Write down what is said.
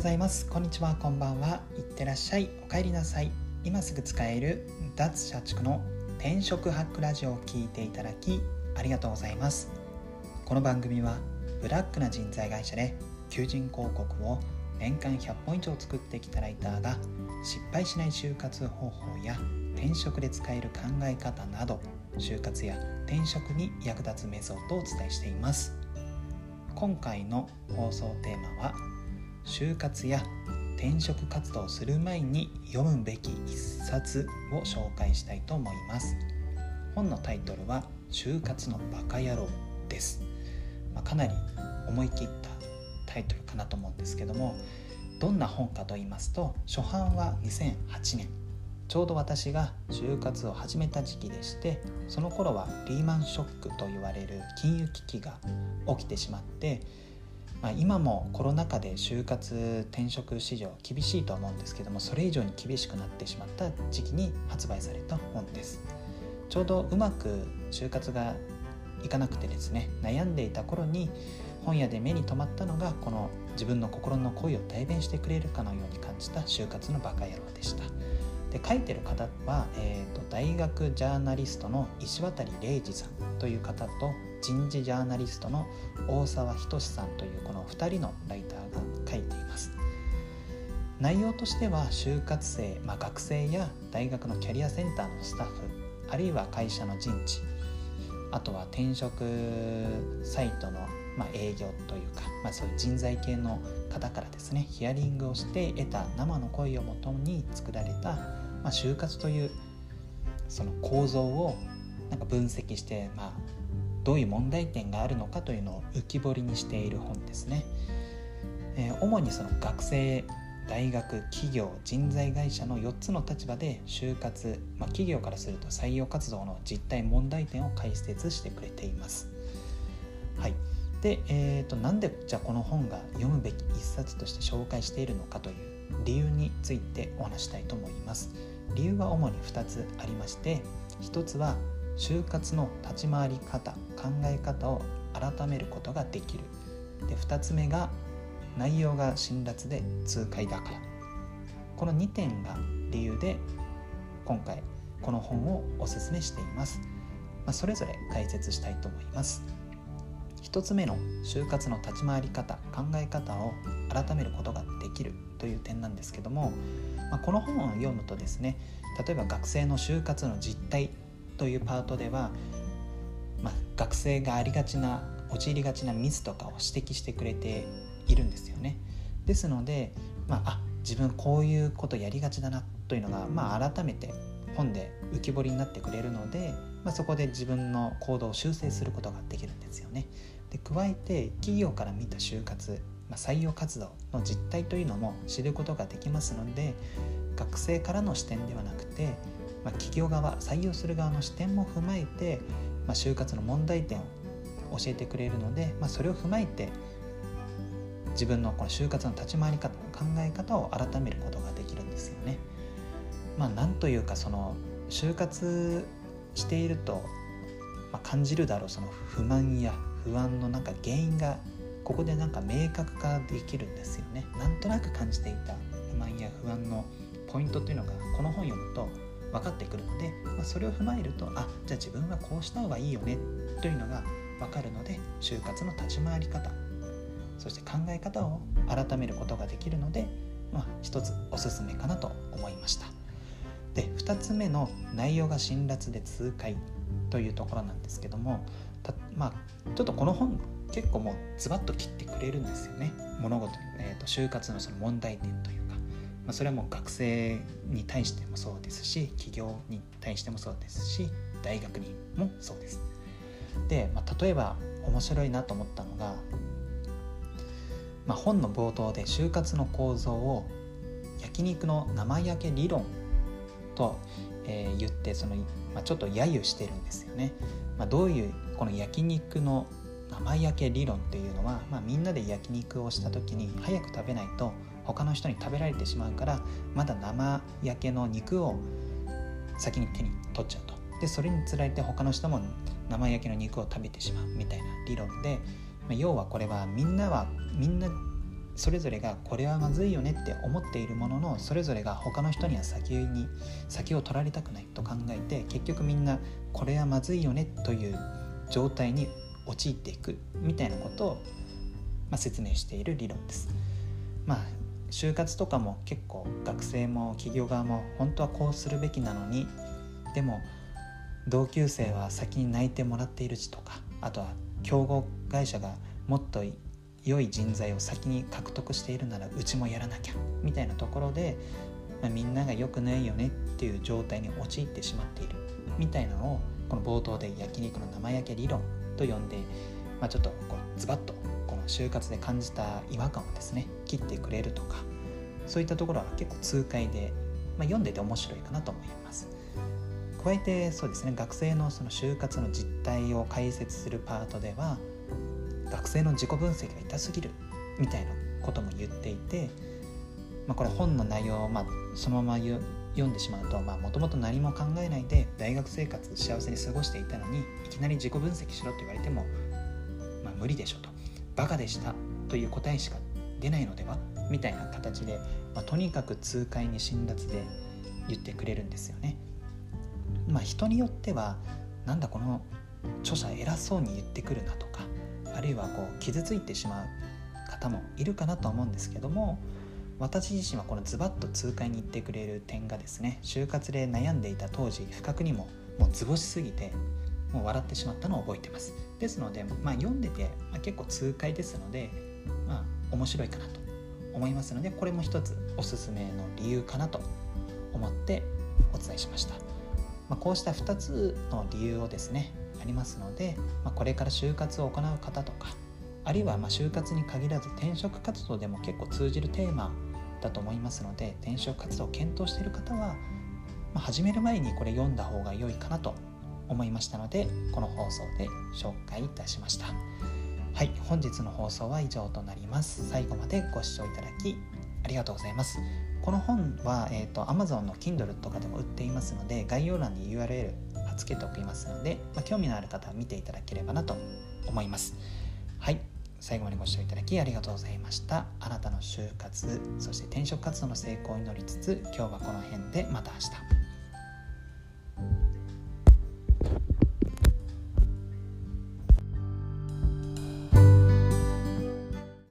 ございます。こんにちはこんばんは。いってらっしゃい。お帰りなさい。今すぐ使える脱社畜の転職ハックラジオを聞いていただきありがとうございます。この番組はブラックな人材会社で求人広告を年間100本以上作ってきたライターが失敗しない就活方法や転職で使える考え方など就活や転職に役立つメソッドをお伝えしています。今回の放送テーマは就活や転職活動する前に読むべき一冊を紹介したいと思います。本のタイトルは就活のバカ野郎です、まあ、かなり思い切ったタイトルかなと思うんですけどもどんな本かと言いますと初版は2008年。ちょうど私が就活を始めた時期でしてその頃はリーマンショックと言われる金融危機が起きてしまってまあ、今もコロナ禍で就活転職市場厳しいと思うんですけどもそれ以上に厳しくなってしまった時期に発売された本です。ちょうどうまく就活がいかなくてですね悩んでいた頃に本屋で目に留まったのがこの自分の心の声を代弁してくれるかのように感じた就活のバカ野郎でした。で書いてる方は、えーと、大学ジャーナリストの石渡礼二さんという方と人事ジャーナリストの大沢仁さんというこの2人のライターが書いています。内容としては就活生、まあ、学生や大学のキャリアセンターのスタッフあるいは会社の人事あとは転職サイトの、まあ、営業というか、まあ、そういう人材系の方からですねヒアリングをして得た生の声をもとに作られた、まあ、就活というその構造をなんか分析して、まあ、どういう問題点があるのかというのを浮き彫りにしている本ですね。えー、主にその学生大学企業人材会社の4つの立場で就活、まあ、企業からすると採用活動の実態問題点を解説してくれています。はい、で、えーと、なんでじゃあこの本が読むべき一冊として紹介しているのかという理由についてお話したいと思います。理由は主に2つありまして1つは就活の立ち回り方考え方を改めることができる。で2つ目が内容が辛辣で痛快だから。この2点が理由で今回この本をおすすめしています、まあ、それぞれ解説したいと思います。1つ目の就活の立ち回り方考え方を改めることができるという点なんですけども、まあ、この本を読むとですね例えば学生の就活の実態というパートでは、まあ、学生がありがちな陥りがちなミスとかを指摘してくれているんですよね。ですので、まあ、あ自分こういうことやりがちだなというのが、まあ、改めて本で浮き彫りになってくれるので、まあ、そこで自分の行動を修正することができるんですよね。で加えて企業から見た就活、まあ、採用活動の実態というのも知ることができますので学生からの視点ではなくて、企業側採用する側の視点も踏まえて、まあ、就活の問題点を教えてくれるので、まあ、それを踏まえて自分のこの就活の立ち回り方考え方を改めることができるんですよね。まあ、なんというかその就活していると、まあ、感じるだろうその不満や不安のなんか原因がここでなんか明確化できるんですよね。なんとなく感じていた不満や不安のポイントというのがこの本読むと分かってくるので、まあ、それを踏まえるとあじゃあ自分はこうした方がいいよねというのが分かるので就活の立ち回り方そして考え方を改めることができるので、まあ、一つおすすめかなと思いました。で2つ目の内容が辛辣で痛快というところなんですけどもまあ、ちょっとこの本結構もうズバッと切ってくれるんですよね。物事、えーと就活のその問題点というまあ、それはもう学生に対してもそうですし企業に対してもそうですし大学にもそうです。で、まあ、例えば面白いなと思ったのが、まあ、本の冒頭で就活の構造を焼肉の生焼け理論と、えー、言ってその、まあ、ちょっと揶揄してるんですよね。まあ、どういうこの焼肉の生焼け理論っていうのは、まあ、みんなで焼肉をした時に早く食べないと他の人に食べられてしまうからまだ生焼けの肉を先に手に取っちゃうとでそれにつられて他の人も生焼けの肉を食べてしまうみたいな理論で、ま、要はこれはみんなはみんなそれぞれがこれはまずいよねって思っているもののそれぞれが他の人には先に先を取られたくないと考えて結局みんなこれはまずいよねという状態に陥っていくみたいなことを、まあ、説明している理論です。まあ就活とかも結構学生も企業側も本当はこうするべきなのにでも同級生は先に泣いてもらっているしとかあとは競合会社がもっと良い人材を先に獲得しているならうちもやらなきゃみたいなところで、まあ、みんなが良くないよねっていう状態に陥ってしまっているみたいなのをこの冒頭で焼肉の生焼け理論と呼んで、まあ、ちょっとこうズバッとこの就活で感じた違和感をですね切ってくれるとかそういったところは結構痛快で、まあ、読んでて面白いかなと思います。加えてそうですね学生のその就活の実態を解説するパートでは学生の自己分析が痛すぎるみたいなことも言っていて、まあ、これ本の内容をまあそのまま読んでしまうともともと何も考えないで大学生活幸せに過ごしていたのにいきなり自己分析しろと言われても、まあ、無理でしょとバカでしたという答えしか出ないのでは？みたいな形で、まあ、とにかく痛快に辛辣で言ってくれるんですよね。まあ、人によってはなんだこの著者偉そうに言ってくるなとかあるいはこう傷ついてしまう方もいるかなと思うんですけども私自身はこのズバッと痛快に言ってくれる点がですね就活で悩んでいた当時不覚にももう図星すぎてもう笑ってしまったのを覚えてますですので、まあ、読んでて、まあ、結構痛快ですので、まあ、面白いかなと思いますのでこれも一つおすすめの理由かなと思ってお伝えしました、まあ、こうした2つの理由をですねありますので、まあ、これから就活を行う方とかあるいはま就活に限らず転職活動でも結構通じるテーマだと思いますので転職活動を検討している方は、まあ、始める前にこれ読んだ方が良いかなと思いましたのでこの放送で紹介いたしました。はい本日の放送は以上となります。最後までご視聴いただきありがとうございます。この本は、えーと、Amazon の Kindle とかでも売っていますので概要欄に URL 貼っつけておきますので、まあ、興味のある方は見ていただければなと思います。はい最後までご視聴いただきありがとうございました。あなたの就活そして転職活動の成功を祈りつつ今日はこの辺でまた明日。